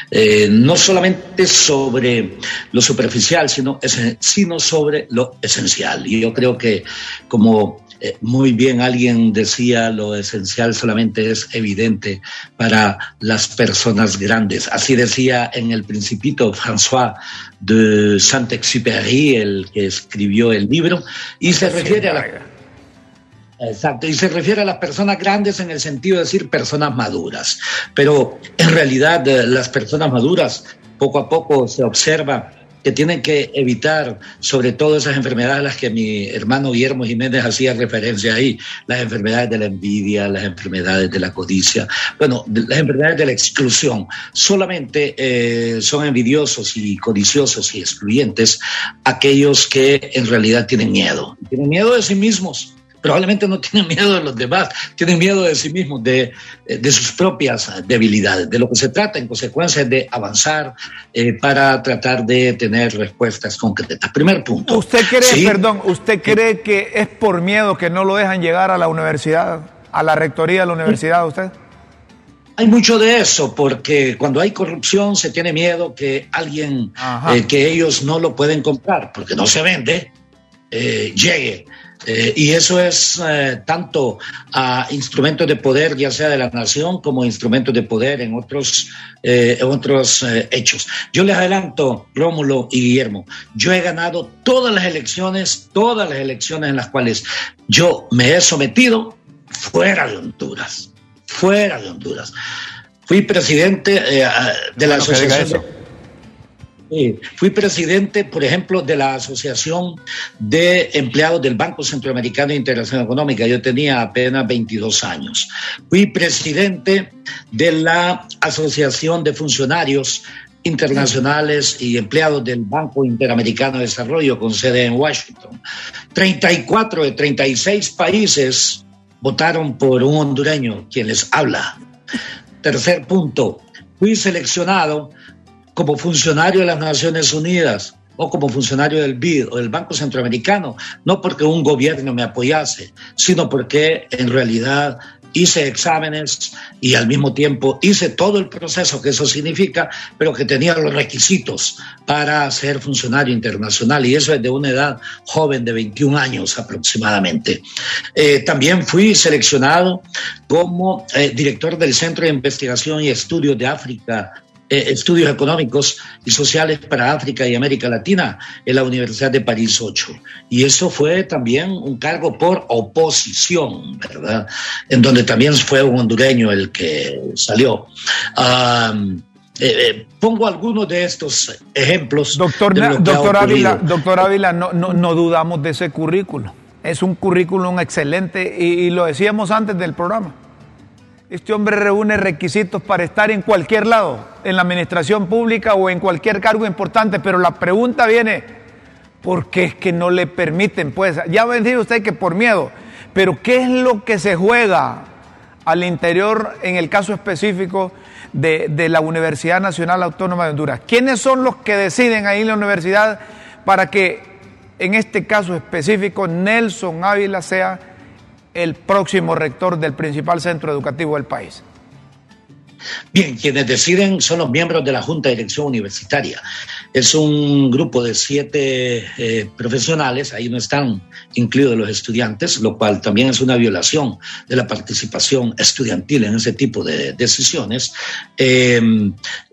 eh, no solamente sobre lo superficial, sino, sino sobre lo esencial. Y yo creo que como eh, muy bien alguien decía, lo esencial solamente es evidente para las personas grandes. Así decía en el Principito François de Saint-Exupéry, el que escribió el libro, y se refiere a la... Exacto, y se refiere a las personas grandes en el sentido de decir personas maduras. Pero en realidad eh, las personas maduras poco a poco se observa que tienen que evitar sobre todo esas enfermedades a las que mi hermano Guillermo Jiménez hacía referencia ahí, las enfermedades de la envidia, las enfermedades de la codicia, bueno, las enfermedades de la exclusión. Solamente eh, son envidiosos y codiciosos y excluyentes aquellos que en realidad tienen miedo, tienen miedo de sí mismos probablemente no tienen miedo de los demás, tienen miedo de sí mismos, de, de sus propias debilidades. De lo que se trata, en consecuencia, es de avanzar eh, para tratar de tener respuestas concretas. Primer punto. ¿Usted cree, perdón, usted cree que es por miedo que no lo dejan llegar a la universidad, a la rectoría de la universidad, usted? Hay mucho de eso, porque cuando hay corrupción se tiene miedo que alguien, eh, que ellos no lo pueden comprar, porque no se vende, eh, llegue eh, y eso es eh, tanto a instrumentos de poder, ya sea de la nación, como instrumentos de poder en otros, eh, otros hechos. Yo les adelanto, Rómulo y Guillermo, yo he ganado todas las elecciones, todas las elecciones en las cuales yo me he sometido fuera de Honduras, fuera de Honduras. Fui presidente de la Asociación fui presidente, por ejemplo, de la Asociación de Empleados del Banco Centroamericano de Integración Económica. Yo tenía apenas 22 años. Fui presidente de la Asociación de Funcionarios internacionales y empleados del Banco Interamericano de Desarrollo con sede en Washington. 34 de 36 países votaron por un hondureño, quien les habla. Tercer punto, fui seleccionado como funcionario de las Naciones Unidas o como funcionario del BID o del Banco Centroamericano, no porque un gobierno me apoyase, sino porque en realidad hice exámenes y al mismo tiempo hice todo el proceso que eso significa, pero que tenía los requisitos para ser funcionario internacional y eso es de una edad joven de 21 años aproximadamente. Eh, también fui seleccionado como eh, director del Centro de Investigación y Estudios de África eh, estudios económicos y sociales para África y América Latina en la Universidad de París 8. Y eso fue también un cargo por oposición, ¿verdad? En donde también fue un hondureño el que salió. Eh, eh, pongo algunos de estos ejemplos. Doctor, doctor Ávila, doctor Ávila no, no, no, dudamos de ese currículo. Es un currículum excelente y lo decíamos antes del programa. Este hombre reúne requisitos para estar en cualquier lado, en la administración pública o en cualquier cargo importante, pero la pregunta viene, ¿por qué es que no le permiten? Pues ya ha dicho usted que por miedo, pero ¿qué es lo que se juega al interior, en el caso específico de, de la Universidad Nacional Autónoma de Honduras? ¿Quiénes son los que deciden ahí en la universidad para que, en este caso específico, Nelson Ávila sea el próximo rector del principal centro educativo del país? Bien, quienes deciden son los miembros de la Junta de Dirección Universitaria. Es un grupo de siete eh, profesionales, ahí no están incluidos los estudiantes, lo cual también es una violación de la participación estudiantil en ese tipo de decisiones. Eh,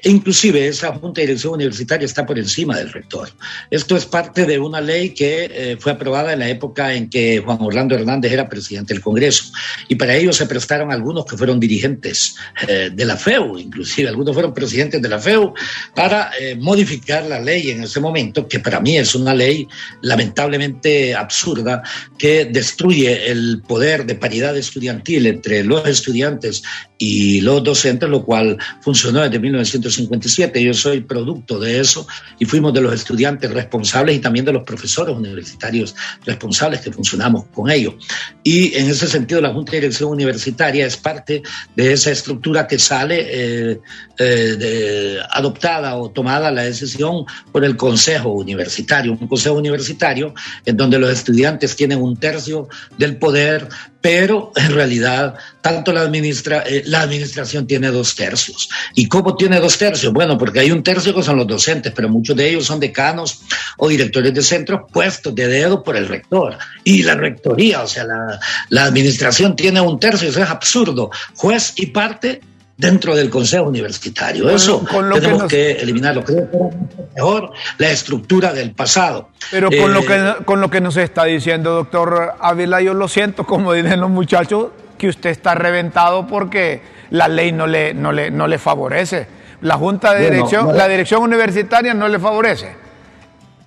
inclusive esa Junta de Dirección Universitaria está por encima del rector. Esto es parte de una ley que eh, fue aprobada en la época en que Juan Orlando Hernández era presidente del Congreso y para ello se prestaron algunos que fueron dirigentes de la FEU, inclusive algunos fueron presidentes de la FEU, para modificar la ley en ese momento, que para mí es una ley lamentablemente absurda, que destruye el poder de paridad estudiantil entre los estudiantes y los docentes, lo cual funcionó desde 1957. Yo soy producto de eso y fuimos de los estudiantes responsables y también de los profesores universitarios responsables que funcionamos con ello. Y en ese sentido, la Junta de Dirección Universitaria es parte de esa estructura que sale eh, eh, adoptada o tomada la decisión por el Consejo Universitario, un Consejo Universitario en donde los estudiantes tienen un tercio del poder, pero en realidad tanto la, eh, la administración tiene dos tercios. ¿Y cómo tiene dos tercios? Bueno, porque hay un tercio que son los docentes, pero muchos de ellos son decanos o directores de centros puestos de dedo por el rector. Y la rectoría, o sea, la, la administración tiene un tercio, eso es absurdo. Juez y parte dentro del Consejo Universitario. Eso tenemos que, eliminarlo. Creo que era mejor la estructura del pasado. Pero con, lo eh, que, con lo que nos está diciendo, doctor Ávila, yo lo siento, como dicen los muchachos, que usted está reventado porque la ley no le, no le, no le favorece. La Junta de Dirección, la dirección universitaria no le favorece.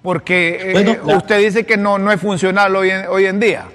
Porque eh, usted dice que no, no es funcional hoy hoy en día.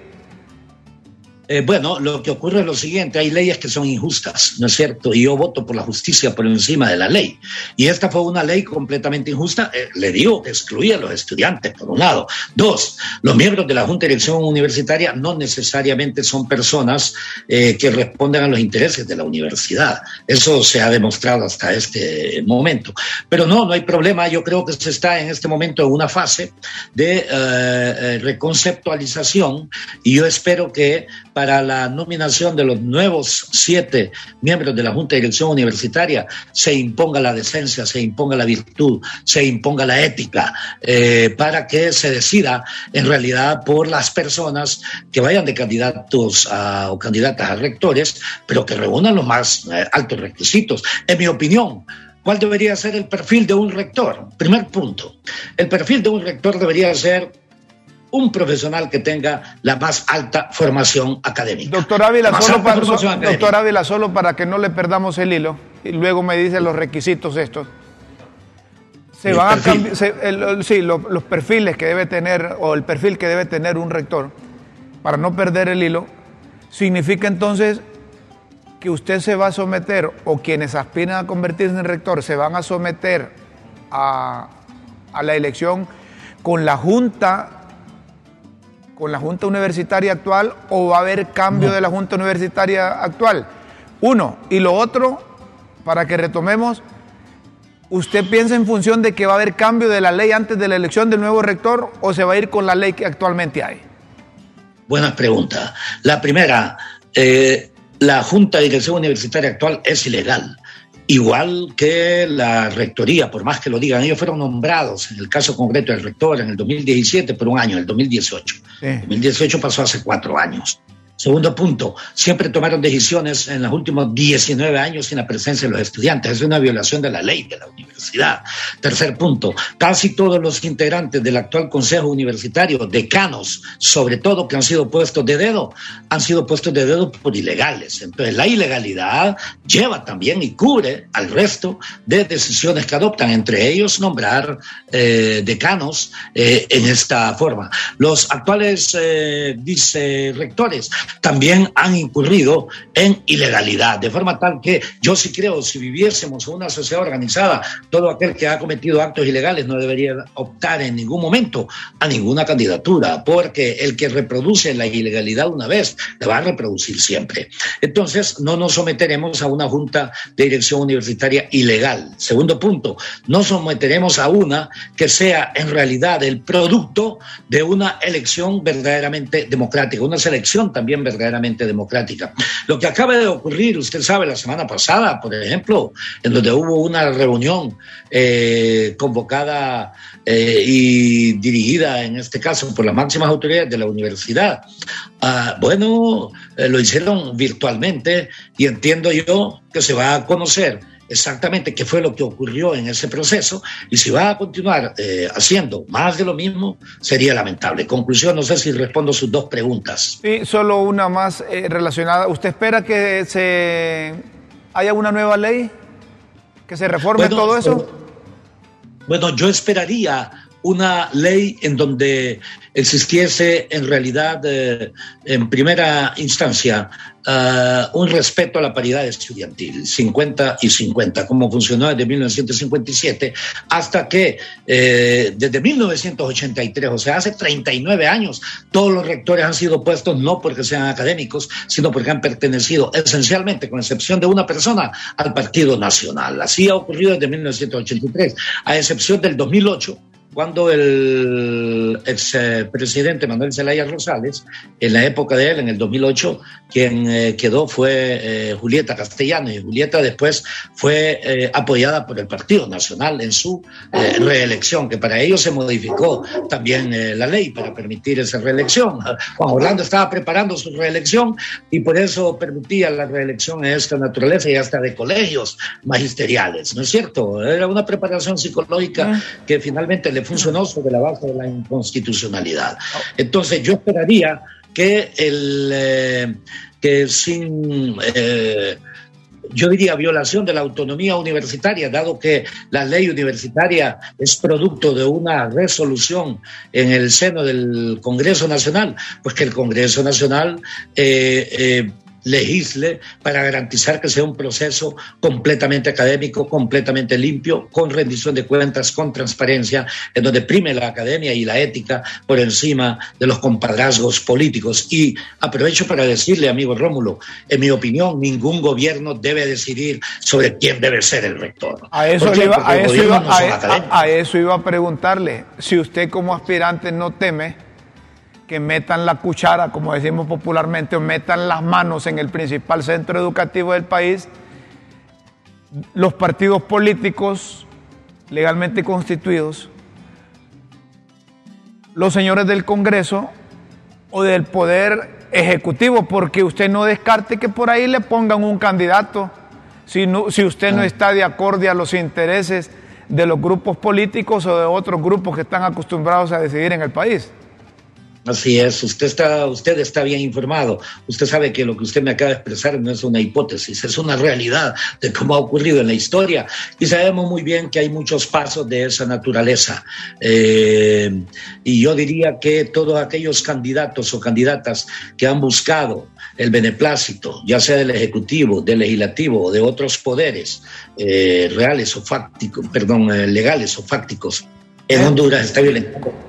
Eh, bueno, lo que ocurre es lo siguiente, hay leyes que son injustas, ¿no es cierto? Y yo voto por la justicia por encima de la ley. Y esta fue una ley completamente injusta, eh, le digo, excluía a los estudiantes, por un lado. Dos, los miembros de la Junta de Dirección Universitaria no necesariamente son personas eh, que responden a los intereses de la universidad. Eso se ha demostrado hasta este momento. Pero no, no hay problema. Yo creo que se está en este momento en una fase de reconceptualización y yo espero que para la nominación de los nuevos siete miembros de la Junta de Dirección Universitaria se imponga la decencia, se imponga la virtud, se imponga la ética, eh, para que se decida en realidad por las personas que vayan de candidatos o candidatas a rectores, pero que reúnan los más eh, altos requisitos. En mi opinión, ¿Cuál debería ser el perfil de un rector? Primer punto. El perfil de un rector debería ser un profesional que tenga la más alta formación académica. Doctor Ávila, solo para, doctor Ávila, solo para que no le perdamos el hilo, y luego me dice los requisitos estos. Se van a cambiar, sí, los perfiles que debe tener, o el perfil que debe tener un rector, para no perder el hilo, significa entonces que usted se va a someter, o quienes aspiran a convertirse en rector, se van a someter a, a la elección con la Junta con la Junta Universitaria actual o va a haber cambio de la Junta Universitaria actual? Uno. Y lo otro, para que retomemos, ¿usted piensa en función de que va a haber cambio de la ley antes de la elección del nuevo rector o se va a ir con la ley que actualmente hay? Buenas preguntas. La primera, eh, la Junta de Dirección Universitaria actual es ilegal igual que la rectoría, por más que lo digan, ellos fueron nombrados en el caso concreto del rector en el 2017 por un año, en el 2018. El 2018 pasó hace cuatro años. Segundo punto, siempre tomaron decisiones en los últimos 19 años sin la presencia de los estudiantes. Es una violación de la ley de la universidad. Tercer punto, casi todos los integrantes del actual Consejo Universitario, decanos, sobre todo que han sido puestos de dedo, han sido puestos de dedo por ilegales. Entonces, la ilegalidad lleva también y cubre al resto de decisiones que adoptan, entre ellos nombrar eh, decanos eh, en esta forma. Los actuales eh, también han incurrido en ilegalidad, de forma tal que yo sí creo, si viviésemos en una sociedad organizada, todo aquel que ha cometido actos ilegales no debería optar en ningún momento a ninguna candidatura, porque el que reproduce la ilegalidad una vez, la va a reproducir siempre. Entonces, no nos someteremos a una junta de dirección universitaria ilegal. Segundo punto, no someteremos a una que sea en realidad el producto de una elección verdaderamente democrática, una selección también verdaderamente democrática. Lo que acaba de ocurrir, usted sabe, la semana pasada, por ejemplo, en donde hubo una reunión eh, convocada eh, y dirigida, en este caso, por las máximas autoridades de la universidad, ah, bueno, eh, lo hicieron virtualmente y entiendo yo que se va a conocer exactamente qué fue lo que ocurrió en ese proceso y si va a continuar eh, haciendo más de lo mismo, sería lamentable. Conclusión, no sé si respondo sus dos preguntas. Sí, solo una más eh, relacionada. ¿Usted espera que se haya una nueva ley? ¿Que se reforme todo eso? Bueno, yo esperaría una ley en donde existiese en realidad, eh, en primera instancia, eh, un respeto a la paridad estudiantil, 50 y 50, como funcionó desde 1957, hasta que eh, desde 1983, o sea, hace 39 años, todos los rectores han sido puestos no porque sean académicos, sino porque han pertenecido esencialmente, con excepción de una persona, al Partido Nacional. Así ha ocurrido desde 1983, a excepción del 2008 cuando el expresidente Manuel Zelaya Rosales, en la época de él, en el 2008, quien eh, quedó fue eh, Julieta Castellano y Julieta después fue eh, apoyada por el Partido Nacional en su reelección, que para ello se modificó también la ley para permitir esa reelección. Juan Orlando estaba preparando su reelección y por eso permitía la reelección de esta naturaleza y hasta de colegios magisteriales, ¿no es cierto? Era una preparación psicológica ah. que finalmente le funcionó sobre la base de la inconstitucionalidad. Entonces yo esperaría que, el, eh, que sin... Eh, yo diría, violación de la autonomía universitaria, dado que la ley universitaria es producto de una resolución en el seno del Congreso Nacional, pues que el Congreso Nacional eh, legisle para garantizar que sea un proceso completamente académico, completamente limpio, con rendición de cuentas, con transparencia, en donde prime la academia y la ética por encima de los compadrazgos políticos. Y aprovecho para decirle, amigo Rómulo, en mi opinión, ningún gobierno debe decidir sobre quién debe ser el rector. A eso, iba, a, eso iba a preguntarle, si usted como aspirante no teme que metan la cuchara, como decimos popularmente, o metan las manos en el principal centro educativo del país, los partidos políticos legalmente constituidos, los señores del Congreso o del Poder Ejecutivo, porque usted no descarte que por ahí le pongan un candidato si, si usted no ah. está de acuerdo a los intereses de los grupos políticos o de otros grupos que están acostumbrados a decidir en el país. Así es, usted está, usted está bien informado. Usted sabe que lo que usted me acaba de expresar no es una hipótesis, es una realidad de cómo ha ocurrido en la historia. Y sabemos muy bien que hay muchos pasos de esa naturaleza. Eh, y yo diría que todos aquellos candidatos o candidatas que han buscado el beneplácito, ya sea del Ejecutivo, del Legislativo o de otros poderes eh, reales o fácticos, perdón, eh, legales o fácticos en Honduras, está violentando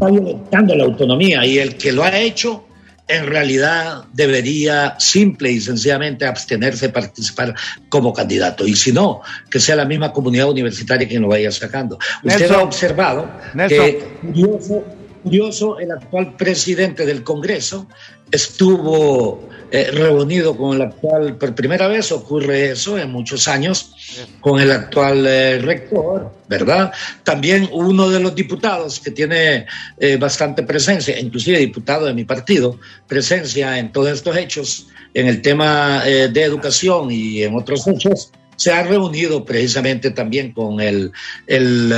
está violentando la autonomía y el que lo ha hecho en realidad debería simple y sencillamente abstenerse de participar como candidato. Y si no, que sea la misma comunidad universitaria quien lo vaya sacando. Usted ha observado que curioso, curioso, el actual presidente del Congreso estuvo eh, reunido con el actual, por primera vez ocurre eso en muchos años, con el actual eh, rector, ¿verdad? También uno de los diputados que tiene eh, bastante presencia, inclusive diputado de mi partido, presencia en todos estos hechos, en el tema de educación y en otros hechos, se ha reunido precisamente también con el, el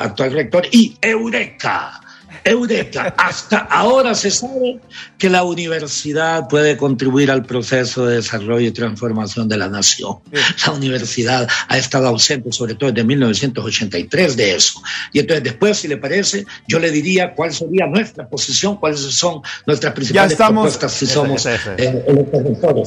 actual rector y Eureka Eureka, hasta ahora se sabe que la universidad puede contribuir al proceso de desarrollo y transformación de la nación. La universidad ha estado ausente, sobre todo desde 1983, de eso. Y entonces después, si le parece, yo le diría cuál sería nuestra posición, cuáles son nuestras principales propuestas si somos eh,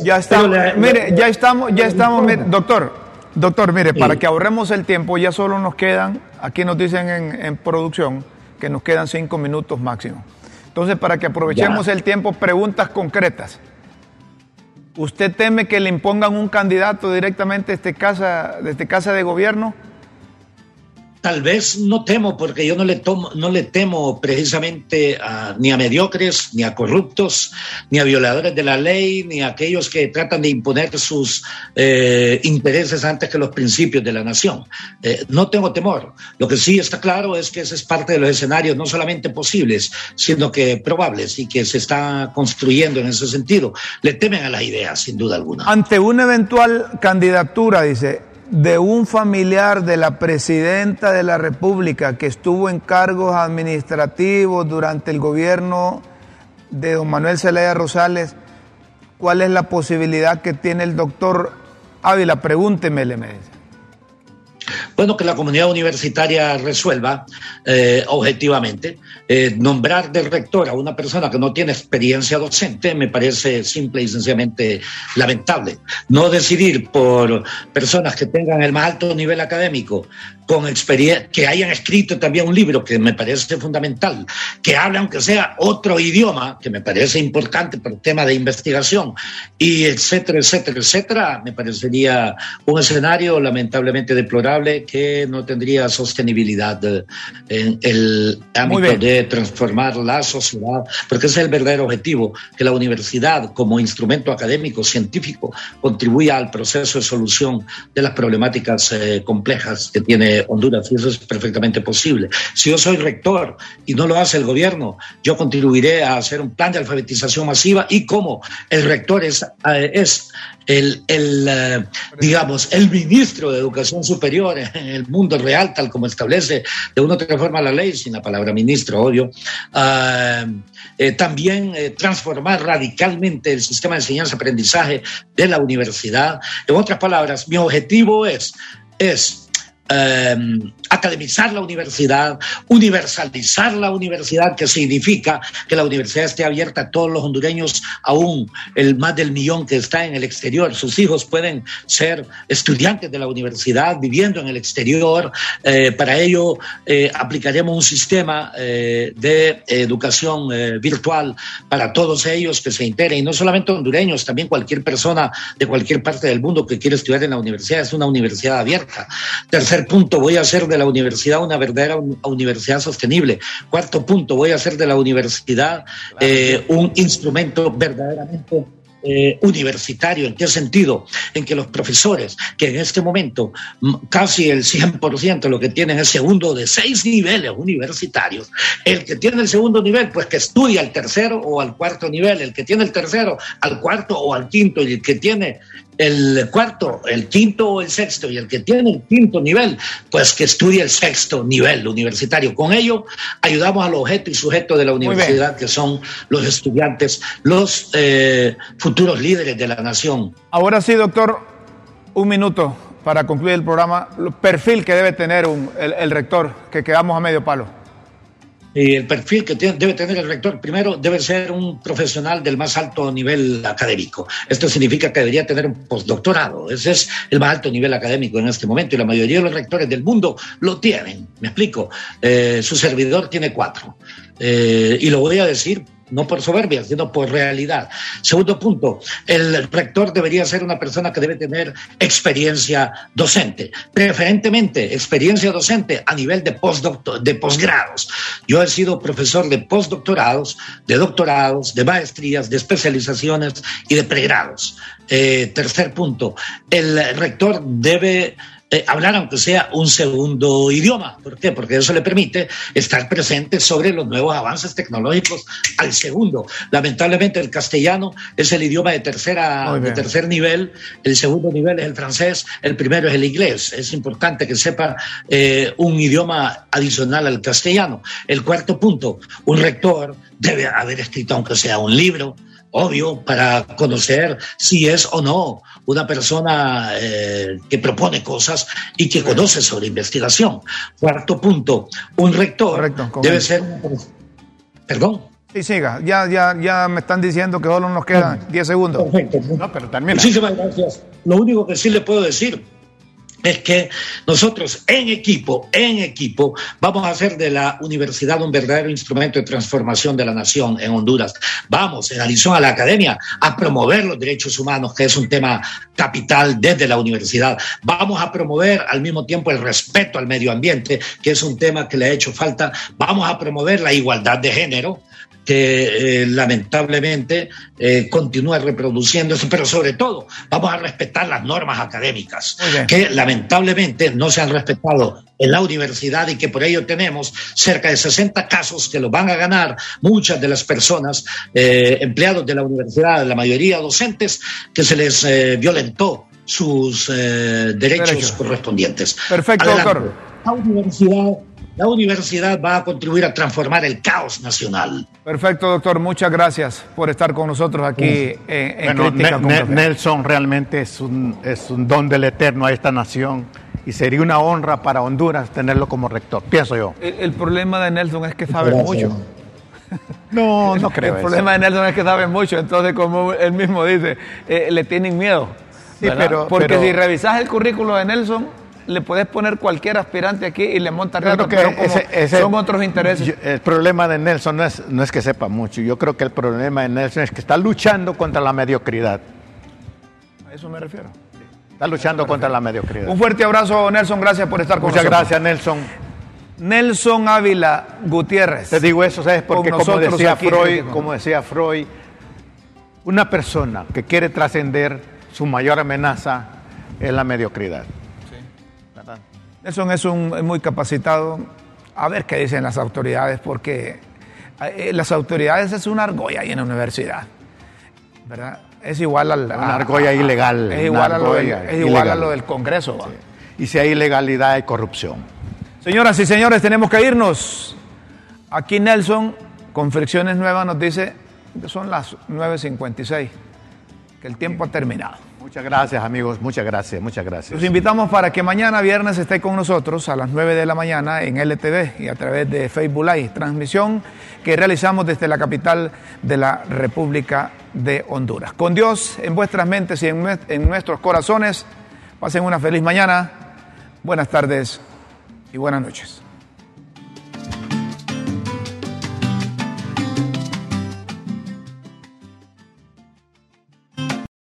Ya estamos, mire, ya estamos, ya estamos, doctor. Doctor, mire, para que ahorremos el tiempo, ya solo nos quedan, aquí nos dicen en, en producción, que nos quedan cinco minutos máximo. Entonces, para que aprovechemos el tiempo, preguntas concretas. ¿Usted teme que le impongan un candidato directamente desde casa, desde casa de gobierno? Tal vez no temo, porque yo no le, tomo, no le temo precisamente ni a mediocres, ni a corruptos, ni a violadores de la ley, ni a aquellos que tratan de imponer sus eh, intereses antes que los principios de la nación. Eh, no tengo temor. Lo que sí está claro es que ese es parte de los escenarios no solamente posibles, sino que probables y que se está construyendo en ese sentido. Le temen a la idea, sin duda alguna. Ante una eventual candidatura, dice, de un familiar de la presidenta de la República que estuvo en cargos administrativos durante el gobierno de don Manuel Zelaya Rosales, ¿cuál es la posibilidad que tiene el doctor Ávila? Pregúnteme, me bueno, que la comunidad universitaria resuelva eh, objetivamente. Eh, nombrar de rector a una persona que no tiene experiencia docente me parece simple y sencillamente lamentable. No decidir por personas que tengan el más alto nivel académico, con experiencia, que hayan escrito también un libro que me parece fundamental, que hable aunque sea otro idioma, que me parece importante por tema de investigación, y etcétera, etcétera, etcétera, me parecería un escenario lamentablemente deplorable que no tendría sostenibilidad en el ámbito de transformar la sociedad, porque ese es el verdadero objetivo, que la universidad como instrumento académico, científico, contribuya al proceso de solución de las problemáticas eh, complejas que tiene Honduras, y eso es perfectamente posible. Si yo soy rector y no lo hace el gobierno, yo contribuiré a hacer un plan de alfabetización masiva y como el rector es, eh, es el, el eh, digamos, el ministro de Educación Superior en el mundo real, tal como establece de una otra forma la ley, sin la palabra ministro, obvio, eh, también transformar radicalmente el sistema de enseñanza-aprendizaje de la universidad. En otras palabras, mi objetivo es, es Em, academizar la universidad, universalizar la universidad, que significa que la universidad esté abierta a todos los hondureños, aún el más del millón que está en el exterior. Sus hijos pueden ser estudiantes de la universidad viviendo en el exterior. Eh, para ello eh, aplicaremos un sistema eh, de educación virtual para todos ellos que se integren, y no solamente hondureños, también cualquier persona de cualquier parte del mundo que quiera estudiar en la universidad. Es una universidad abierta. Tercer punto, voy a hacer de la universidad una verdadera universidad sostenible. Cuarto punto, voy a hacer de la universidad eh, un instrumento verdaderamente eh, universitario. ¿En qué sentido? En que los profesores, que en este momento casi el 100% lo que tienen es segundo de seis niveles universitarios, el que tiene el segundo nivel, pues que estudia al tercero o al cuarto nivel, el que tiene el tercero al cuarto o al quinto, y el que tiene el cuarto, el quinto o el sexto, y el que tiene el quinto nivel, pues que estudie el sexto nivel universitario. Con ello ayudamos al objeto y sujeto de la universidad, que son los estudiantes, los eh, futuros líderes de la nación. Ahora sí, doctor, un minuto para concluir el programa. El perfil que debe tener el rector, que quedamos a medio palo el perfil que debe tener el rector, primero, debe ser un profesional del más alto nivel académico. Esto significa que debería tener un postdoctorado. Ese es el más alto nivel académico en este momento y la mayoría de los rectores del mundo lo tienen. Me explico. Eh, su servidor tiene cuatro. Eh, y lo voy a decir no por soberbia, sino por realidad. Segundo punto, el rector debería ser una persona que debe tener experiencia docente, preferentemente experiencia docente a nivel de, de posgrados. Yo he sido profesor de postdoctorados, de doctorados, de maestrías, de especializaciones y de pregrados. Eh, tercer punto, el rector debe eh, hablar aunque sea un segundo idioma. ¿Por qué? Porque eso le permite estar presente sobre los nuevos avances tecnológicos al segundo. Lamentablemente el castellano es el idioma de, tercera, de tercer nivel, el segundo nivel es el francés, el primero es el inglés. Es importante que sepa eh, un idioma adicional al castellano. El cuarto punto, un rector debe haber escrito aunque sea un libro, obvio, para conocer si es o no una persona eh, que propone cosas y que conoce sobre investigación. Cuarto punto, un rector debe ser... Perdón. Sí, siga. Ya, ya, ya me están diciendo que solo nos quedan 10 segundos. Perfecto. No, pero también. Muchísimas gracias. Lo único que sí le puedo decir es que nosotros en equipo, en equipo, vamos a hacer de la universidad un verdadero instrumento de transformación de la nación en Honduras. Vamos en adición a la academia a promover los derechos humanos, que es un tema capital desde la universidad. Vamos a promover al mismo tiempo el respeto al medio ambiente, que es un tema que le ha hecho falta. Vamos a promover la igualdad de género, que eh, lamentablemente eh, continúa reproduciéndose, pero sobre todo vamos a respetar las normas académicas, que lamentablemente no se han respetado en la universidad y que por ello tenemos cerca de 60 casos que los van a ganar muchas de las personas, eh, empleados de la universidad, la mayoría docentes, que se les violentó sus derechos correspondientes. Perfecto, doctor. La universidad la universidad va a contribuir a transformar el caos nacional. Perfecto, doctor. Muchas gracias por estar con nosotros aquí en, en Nelson realmente es un, es un don del Eterno a esta nación y sería una honra para Honduras tenerlo como rector, pienso yo. El, problema de Nelson es que sabe mucho. No, no creo. El problema de Nelson es que sabe mucho, entonces como él mismo dice, eh, le tienen miedo. Sí, pero, Porque si revisas el currículo de Nelson, le puedes poner cualquier aspirante aquí y le monta pero son otros intereses. el problema de Nelson no es, no es que sepa mucho, yo creo que el problema de Nelson es que está luchando contra la mediocridad. A eso me refiero. Está luchando contra la mediocridad. Un fuerte abrazo, Nelson, gracias por estar con Muchas gracias, Nelson. Nelson Ávila Gutiérrez. Te digo eso, ¿sabes? Porque como decía Freud, como decía Freud, una persona que quiere trascender, su mayor amenaza es la mediocridad. Nelson es un muy capacitado. A ver qué dicen las autoridades, porque eh, las autoridades es una argolla ahí en la universidad, ¿verdad? Es igual a una argolla ilegal. Es igual, a lo, del, es igual a lo del Congreso. Y si hay ilegalidad, hay corrupción. Señoras y señores, tenemos que irnos. Aquí Nelson, con Fricciones Nuevas, nos dice que son las 9.56, que el tiempo ha terminado. Muchas gracias amigos, muchas gracias, muchas gracias. Los invitamos para que mañana viernes esté con nosotros a las 9 de la mañana en LTV y a través de Facebook Live, transmisión que realizamos desde la capital de la República de Honduras. Con Dios en vuestras mentes y en, en nuestros corazones, pasen una feliz mañana, buenas tardes y buenas noches.